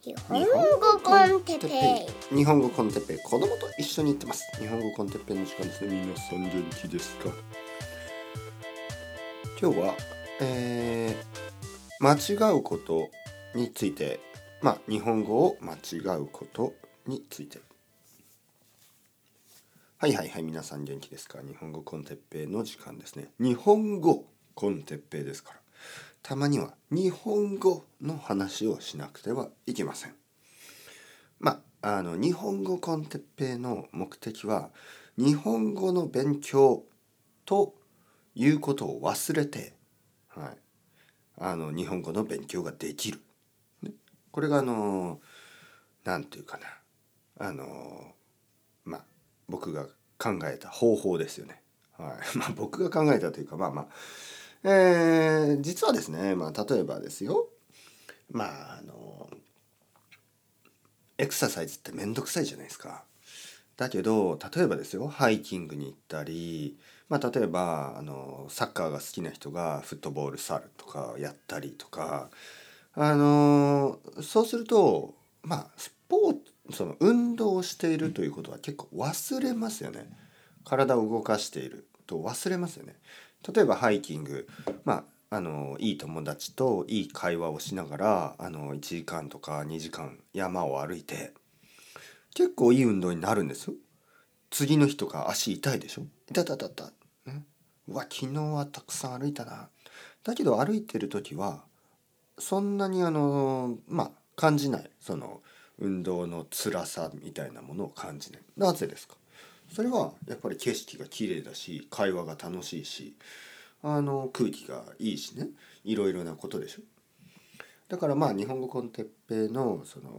日本語 con Teppei。日本語 con Teppei。子供と一緒に行ってます。日本語 con Teppei の時間です。ね皆さん元気ですか。今日は、えー、間違うことについて。まあ日本語を間違うことについて。はいはいはい皆さん元気ですか？日本語 con Teppei の時間ですね。日本語 con Teppei ですから。たまには日本語の話をしなくてはいけません。まあ、あの日本語コンテッペイの目的は日本語の勉強ということを忘れて、はい、あの日本語の勉強ができる。ね、これがあの何て言うかなあのまあ僕が考えた方法ですよね。はい、まあ僕が考えたというかまあまあえー、実はですね、まあ、例えばですよまああのエクササイズって面倒くさいじゃないですか。だけど例えばですよハイキングに行ったり、まあ、例えばあのサッカーが好きな人がフットボールサルとかやったりとかあのそうするとまあスポーツその運動をしているということは結構忘れますよね。体を動かしていると忘れますよね。例えばハイキングまああのいい友達といい会話をしながらあの1時間とか2時間山を歩いて結構いい運動になるんですよ。次の日とか足痛いでしょ？痛たたた。ね、うわ昨日はたくさん歩いたな。だけど歩いてる時はそんなにあのまあ感じないその運動の辛さみたいなものを感じない。なぜですか？それはやっぱり景色が綺麗だし会話が楽しいしあの空気がいいしねいろいろなことでしょだからまあ日本語コンテッペのその、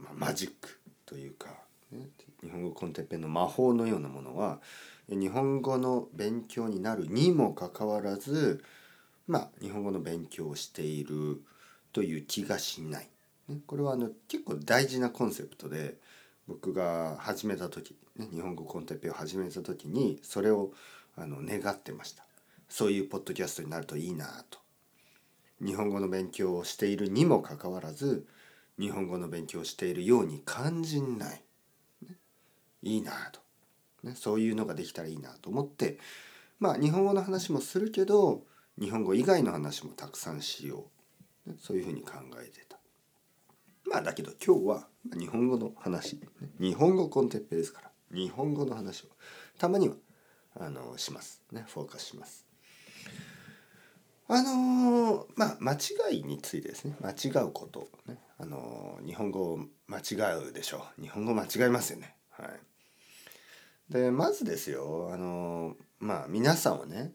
まあ、マジックというか、ね、日本語コンテッペの魔法のようなものは日本語の勉強になるにもかかわらずまあ日本語の勉強をしているという気がしない。ね、これはあの結構大事なコンセプトで僕が始めた時、ね、日本語コンテッペを始めた時にそれをあの願ってました。そういうポッドキャストになるといいなと。日本語の勉強をしているにもかかわらず日本語の勉強をしているように感じない、ね、いいなと、ね、そういうのができたらいいなと思って。まあ日本語の話もするけど日本語以外の話もたくさんしよう、ね、そういうふうに考えてた。まあだけど今日は日本語の話。日本語コンテッペですから。日本語の話をたまにはあのします。ねフォーカスします。あのまあ間違いについてですね。間違うことね。あの日本語を間違うでしょう。日本語間違えますよね。はい。でまずですよ。あのまあ皆さんはね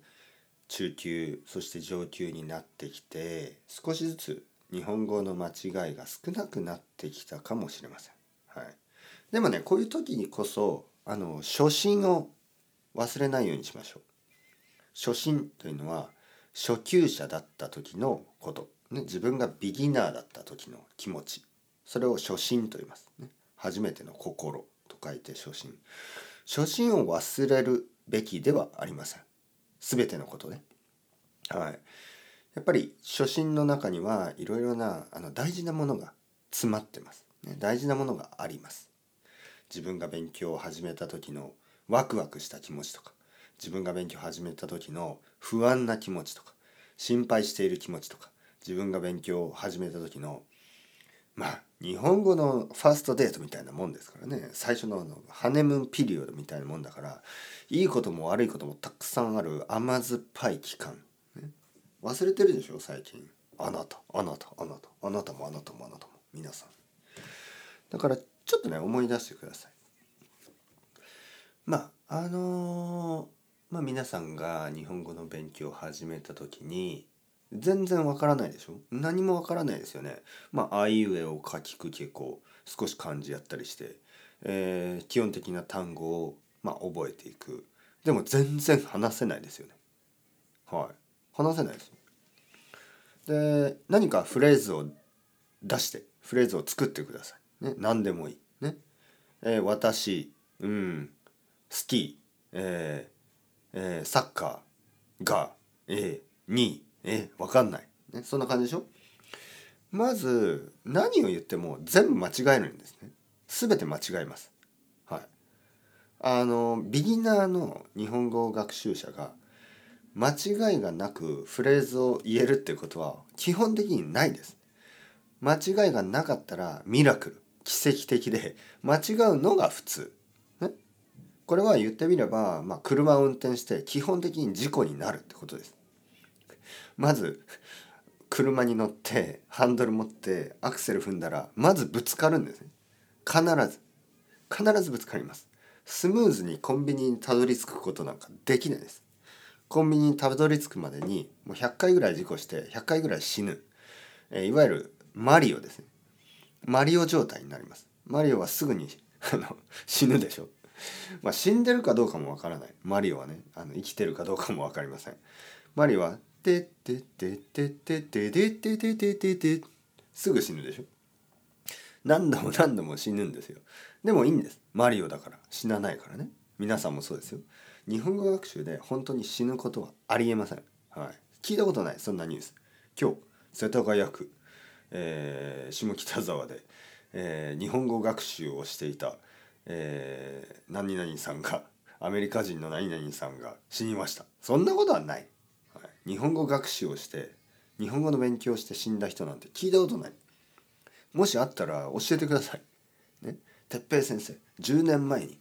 中級そして上級になってきて少しずつ日本語の間違いが少なくなってきたかもしれません。はい、でもねこういう時にこそあの初心を忘れないようにしましょう。初心というのは初級者だった時のこと、ね、自分がビギナーだった時の気持ちそれを初心と言います、ね。初めての心と書いて初心。初心を忘れるべきではありません。すべてのことね。はい。やっぱり初心の中にはいろいろなあの大事なものが詰まってます、ね、大事なものがあります自分が勉強を始めた時のワクワクした気持ちとか自分が勉強を始めた時の不安な気持ちとか心配している気持ちとか自分が勉強を始めた時のまあ日本語のファーストデートみたいなもんですからね。最初のあのハネムーンピリオドみたいなもんだからいいことも悪いこともたくさんある甘酸っぱい期間。ね。忘れてるでしょ最近。あなたあなたあなたあなたもあなたもあなたも。皆さん。だからちょっとね思い出してください。まああのー、まあ皆さんが日本語の勉強を始めた時に全然わからないでしょ？何もわからないですよね。まああいうえを書きくけこ少し漢字やったりして、えー、基本的な単語をまあ覚えていく。でも全然話せないですよね。はい。話せないですで何かフレーズを出してフレーズを作ってください。ね、何でもいい。ね。えー、私、うん、好き、えーえー、サッカーが、えー、に、えー、わかんない。ね、そんな感じでしょ？まず何を言っても全部間違えるんですね。全て間違えます。はい。あのビギナーの日本語学習者が間違いがなくフレーズを言えるってことは基本的にないです。間違いがなかったらミラクル奇跡的で間違うのが普通、ね、これは言ってみれば、まあ、車を運転して基本的に事故になるってことです。まず車に乗ってハンドル持ってアクセル踏んだらまずぶつかるんですね。必ず。必ずぶつかります。スムーズにコンビニにたどり着くことなんかできないです。コンビニにたどり着くまでにもう100回ぐらい事故して100回ぐらい死ぬ、え、いわゆるマリオですね。マリオ状態になります。マリオはすぐにあの死ぬでしょ。まあ死んでるかどうかもわからない。マリオはねあの生きてるかどうかも分かりません。マリオは「てててててててててててて」すぐ死ぬでしょ何度も何度も死ぬんですよでもいいんですマリオだから死なないからね皆さんもそうですよ日本語学習で本当に死ぬことはありえませんはい聞いたことないそんなニュース今日世田谷区えー、下北沢で、えー、日本語学習をしていた、えー、何々さんがアメリカ人の何々さんが死にました。そんなことはない、はい、日本語学習をして日本語の勉強をして死んだ人なんて聞いたことない。もしあったら教えてください。ね。哲平先生10年前に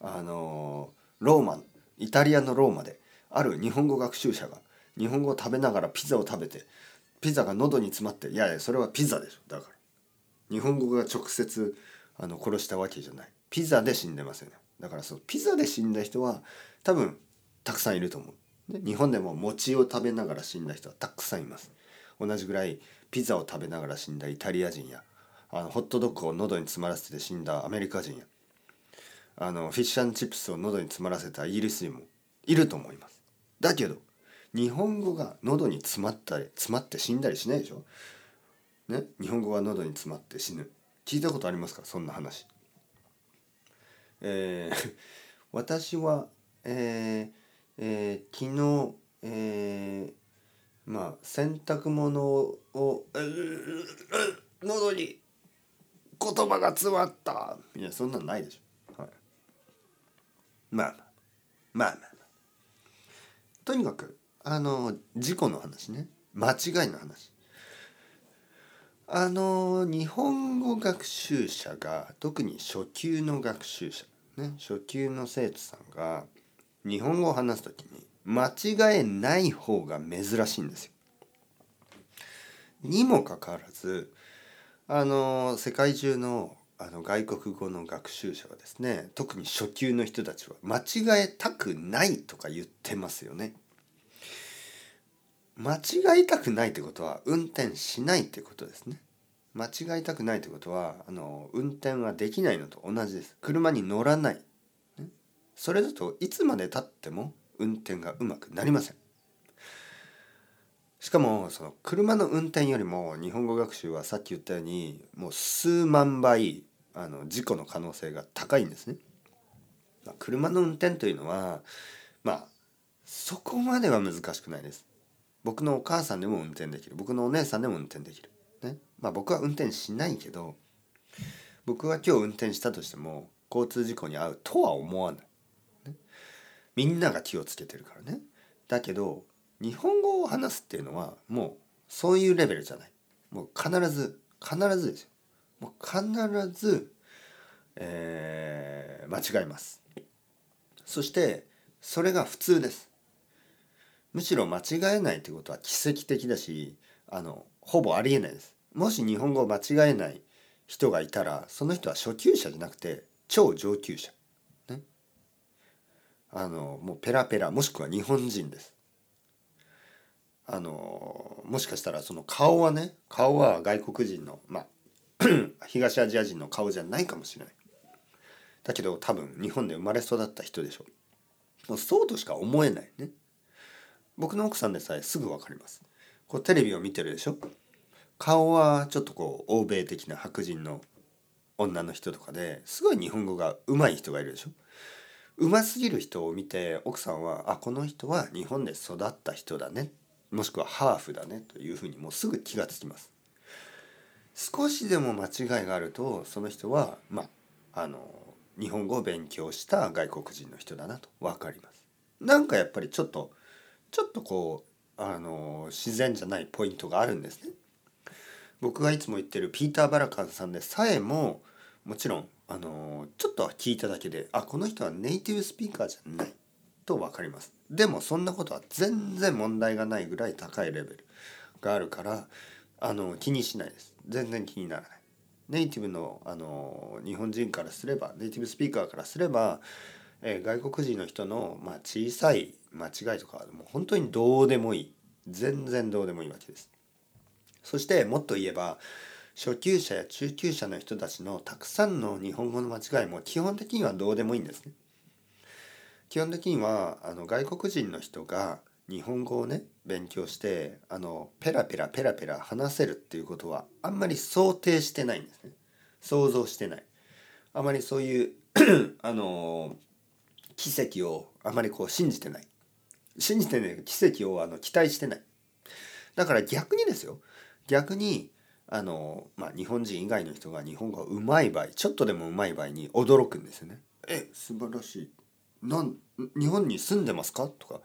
あのローマイタリアのローマである日本語学習者が日本語を食べながらピザを食べてピザが喉に詰まっていやいやそれはピザでしょ。だから日本語が直接あの殺したわけじゃない。ピザで死んでますよ。ねだからそうピザで死んだ人は多分たくさんいると思う。で日本でも餅を食べながら死んだ人はたくさんいます。同じぐらいピザを食べながら死んだイタリア人やあのホットドッグを喉に詰まらせて死んだアメリカ人やあのフィッシュチップスを喉に詰まらせたイギリス人もいると思います。だけど日本語が喉に詰まったり詰まって死んだりしないでしょ？ね？日本語が喉に詰まって死ぬ。聞いたことありますか？そんな話。えー、私はえー、えー、昨日えー、まあ洗濯物を喉に言葉が詰まった。いやそんなんないでしょ、はい、まあ。まあまあまあ。とにかくあの事故の話ね間違いの話あの日本語学習者が特に初級の学習者ね初級の生徒さんが日本語を話す時に間違えない方が珍しいんですよ。にもかかわらずあの世界中のあの外国語の学習者はですね特に初級の人たちは間違えたくないとか言ってますよね。間違いたくないってことは運転しないってことですね。間違いたくないってことはあの運転はできないのと同じです。車に乗らない。ね、それだといつまでたっても運転がうまくなりません。しかもその車の運転よりも日本語学習はさっき言ったようにもう数万倍あの事故の可能性が高いんですね。車の運転というのはまあそこまでは難しくないです。僕のお母さんでも運転できる。僕のお姉さんでも運転できる、ね。まあ、僕は運転しないけど僕は今日運転したとしても交通事故に遭うとは思わない、ね、みんなが気をつけてるからね。だけど日本語を話すっていうのはもうそういうレベルじゃない。もう必ず必ずですよ。もう必ず、えー、間違います。そしてそれが普通です。むしろ間違えないということは奇跡的だしあのほぼありえないです。もし日本語を間違えない人がいたらその人は初級者じゃなくて超上級者。ね。あのもうペラペラもしくは日本人です。あのもしかしたらその顔はね顔は外国人のまあ 東アジア人の顔じゃないかもしれない。だけど多分日本で生まれ育った人でしょ。もうそうとしか思えないね。僕の奥さんでさえすぐ分かります。こうテレビを見てるでしょ？顔はちょっとこう欧米的な白人の女の人とかですごい日本語が上手い人がいるでしょ？うますぎる人を見て奥さんはあこの人は日本で育った人だね。もしくはハーフだねというふうにもうすぐ気がつきます。少しでも間違いがあるとその人はまああの日本語を勉強した外国人の人だなと分かります。なんかやっぱりちょっとちょっとこうあの自然じゃないポイントがあるんですね。僕がいつも言ってるピーター・バラカンさんでさえももちろんあのちょっとは聞いただけであこの人はネイティブスピーカーじゃないと分かります。でもそんなことは全然問題がないぐらい高いレベルがあるからあの気にしないです。全然気にならない。ネイティブのあの日本人からすればネイティブスピーカーからすれば、えー、外国人の人の、まあ、小さい間違いとかもう本当にどうでもいい全然どうでもいいわけです。そしてもっと言えば初級者や中級者の人たちのたくさんの日本語の間違いも基本的にはどうでもいいんですね。基本的にはあの外国人の人が日本語をね勉強してあのペラペラペラペラ話せるっていうことはあんまり想定してないんですね想像してないあまりそういう あの奇跡をあまりこう信じてない信じてね奇跡をあの期待してない。だから逆にですよ。逆にあの、まあ、日本人以外の人が日本語がうまい場合ちょっとでもうまい場合に驚くんですよね。え素晴らしい。なん日本に住んでますか？とか。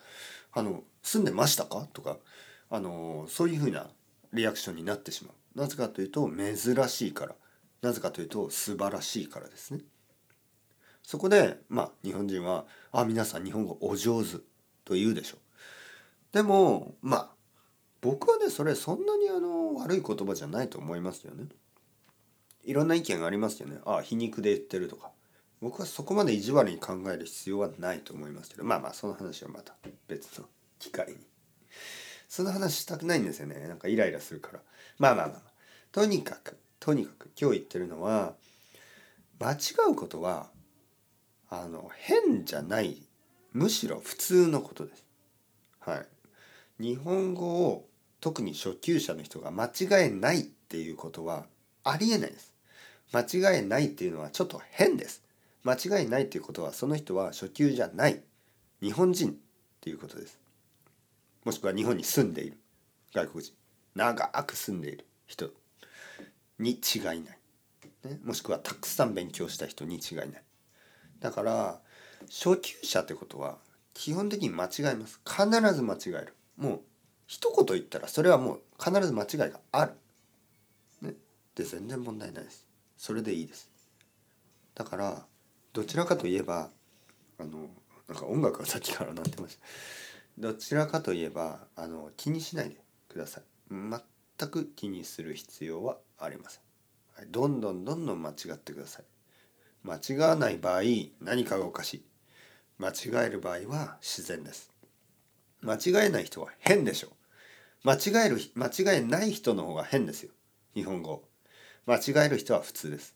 あの住んでましたか？とか。あのそういうふうなリアクションになってしまう。なぜかというと珍しいから。なぜかというと素晴らしいからですね。そこでまあ日本人は「あ皆さん日本語お上手」と言うでしょ。うでもまあ僕はねそれそんなにあの悪い言葉じゃないと思いますよね。いろんな意見がありますよね。あ皮肉で言ってるとか。僕はそこまで意地悪に考える必要はないと思いますけど。まあまあその話はまた別の機会に。その話したくないんですよね。なんかイライラするから。まあまあまあ、まあ、とにかくとにかく今日言ってるのは間違うことはあの変じゃないむしろ普通のことです。はい。日本語を特に初級者の人が間違えないっていうことはありえないです。間違えないっていうのはちょっと変です。間違いないということはその人は初級じゃない。日本人っていうことです。もしくは日本に住んでいる。外国人。長く住んでいる人。に違いない、ね、もしくはたくさん勉強した人に違いない。だから初級者ってことは基本的に間違えます。必ず間違える。もう一言言ったらそれはもう必ず間違いがある。ね。で全然問題ないです。それでいいです。だからどちらかといえばあのなんか音楽がさっきから鳴ってました。どちらかといえばあの気にしないでください。全く気にする必要はありません、はい、どんどんどんどん間違ってください。間違わない場合何かがおかしい。間違える場合は自然です間違えない人は変でしょ間違える間違えない人の方が変ですよ日本語間違える人は普通です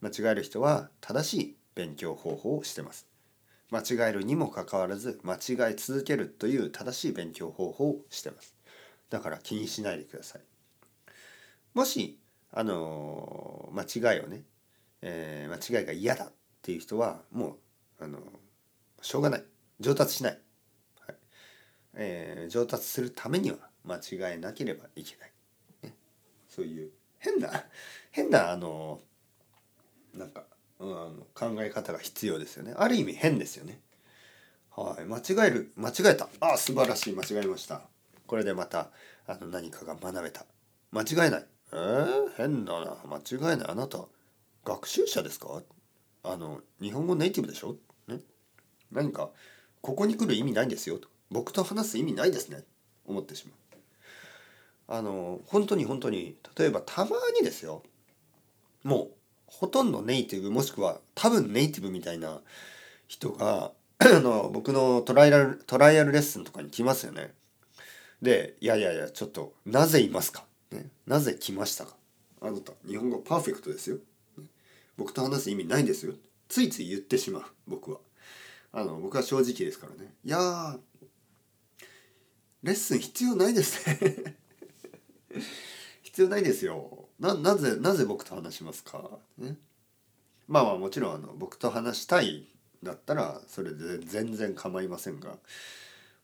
間違える人は正しい勉強方法をしてます。間違えるにもかかわらず間違え続けるという正しい勉強方法をしてます。だから気にしないでください。もし、あの間違いをね、えー、間違いが嫌だっていう人はもう、あのしょうがない。上達しない。はい。えー、上達するためには間違えなければいけない。ね、そういう変な 変なあのなんかうん、あの考え方が必要ですよね。ある意味変ですよね。はい。間違える間違えた。あ素晴らしい。間違えました。これでまたあの何かが学べた。間違えない。えー、変だな。間違えない。あなた学習者ですか？あの日本語ネイティブでしょ、何かここに来る意味ないんですよと僕と話す意味ないですね思ってしまうあの本当に本当に例えばたまにですよもうほとんどネイティブもしくは多分ネイティブみたいな人が あの僕のトライアルトライアルレッスンとかに来ますよね。で「いやいやいやちょっとなぜいますか?」ね「なぜ来ましたか?」あなた日本語パーフェクトですよ。僕と話す意味ないんですよ。ついつい言ってしまう僕は。あの僕は正直ですからね。いやレッスン必要ないですね。必要ないですよ。ななぜなぜ僕と話しますか、ね、まあまあもちろんあの僕と話したいだったらそれで全然構いませんが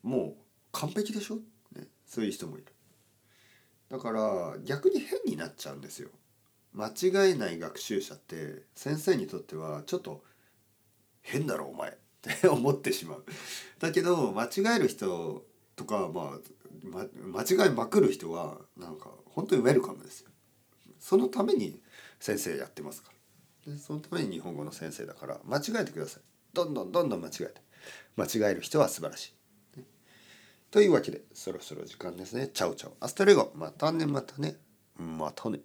もう完璧でしょ、ね、そういう人もいる。だから逆に変になっちゃうんですよ。間違えない学習者って先生にとってはちょっと変だろお前。って 思ってしまう。だけど間違える人とか、まあ、ま間違いまくる人はなんか本当にウェルカムですよ。そのために先生やってますから。でそのために日本語の先生だから間違えてください。どんどんどんどん間違えて。間違える人は素晴らしい。というわけでそろそろ時間ですね。チャオチャオ。アストレゴ。またねまたね。またね。